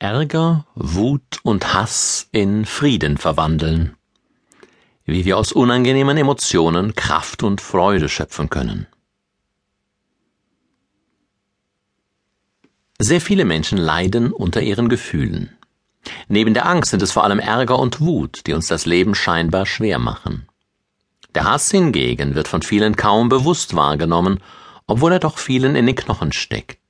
Ärger, Wut und Hass in Frieden verwandeln, wie wir aus unangenehmen Emotionen Kraft und Freude schöpfen können. Sehr viele Menschen leiden unter ihren Gefühlen. Neben der Angst sind es vor allem Ärger und Wut, die uns das Leben scheinbar schwer machen. Der Hass hingegen wird von vielen kaum bewusst wahrgenommen, obwohl er doch vielen in den Knochen steckt.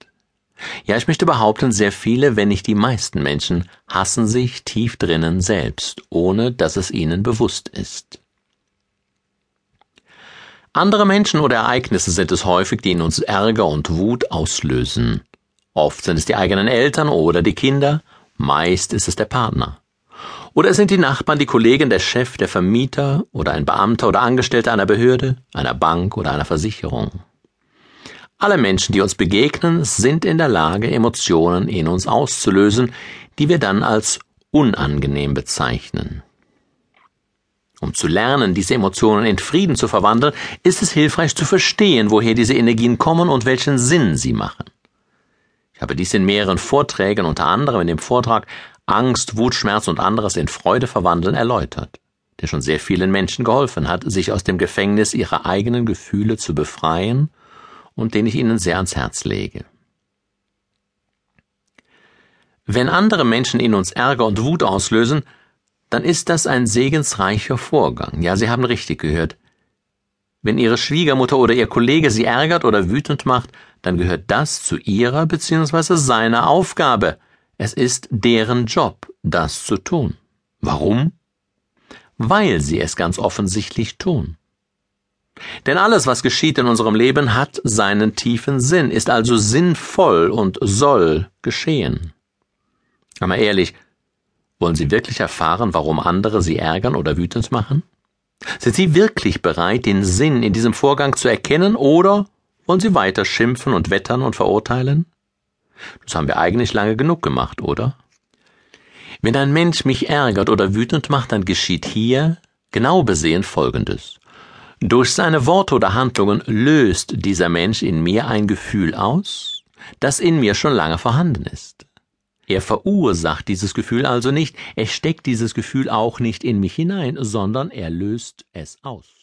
Ja, ich möchte behaupten, sehr viele, wenn nicht die meisten Menschen, hassen sich tief drinnen selbst, ohne dass es ihnen bewusst ist. Andere Menschen oder Ereignisse sind es häufig, die in uns Ärger und Wut auslösen. Oft sind es die eigenen Eltern oder die Kinder, meist ist es der Partner. Oder es sind die Nachbarn, die Kollegen, der Chef, der Vermieter oder ein Beamter oder Angestellter einer Behörde, einer Bank oder einer Versicherung. Alle Menschen, die uns begegnen, sind in der Lage, Emotionen in uns auszulösen, die wir dann als unangenehm bezeichnen. Um zu lernen, diese Emotionen in Frieden zu verwandeln, ist es hilfreich zu verstehen, woher diese Energien kommen und welchen Sinn sie machen. Ich habe dies in mehreren Vorträgen, unter anderem in dem Vortrag Angst, Wut, Schmerz und anderes in Freude verwandeln erläutert, der schon sehr vielen Menschen geholfen hat, sich aus dem Gefängnis ihrer eigenen Gefühle zu befreien und den ich Ihnen sehr ans Herz lege. Wenn andere Menschen in uns Ärger und Wut auslösen, dann ist das ein segensreicher Vorgang. Ja, Sie haben richtig gehört. Wenn Ihre Schwiegermutter oder Ihr Kollege Sie ärgert oder wütend macht, dann gehört das zu Ihrer bzw. seiner Aufgabe. Es ist deren Job, das zu tun. Warum? Weil sie es ganz offensichtlich tun. Denn alles, was geschieht in unserem Leben, hat seinen tiefen Sinn, ist also sinnvoll und soll geschehen. Aber ehrlich, wollen Sie wirklich erfahren, warum andere Sie ärgern oder wütend machen? Sind Sie wirklich bereit, den Sinn in diesem Vorgang zu erkennen, oder wollen Sie weiter schimpfen und wettern und verurteilen? Das haben wir eigentlich lange genug gemacht, oder? Wenn ein Mensch mich ärgert oder wütend macht, dann geschieht hier genau besehen Folgendes. Durch seine Worte oder Handlungen löst dieser Mensch in mir ein Gefühl aus, das in mir schon lange vorhanden ist. Er verursacht dieses Gefühl also nicht, er steckt dieses Gefühl auch nicht in mich hinein, sondern er löst es aus.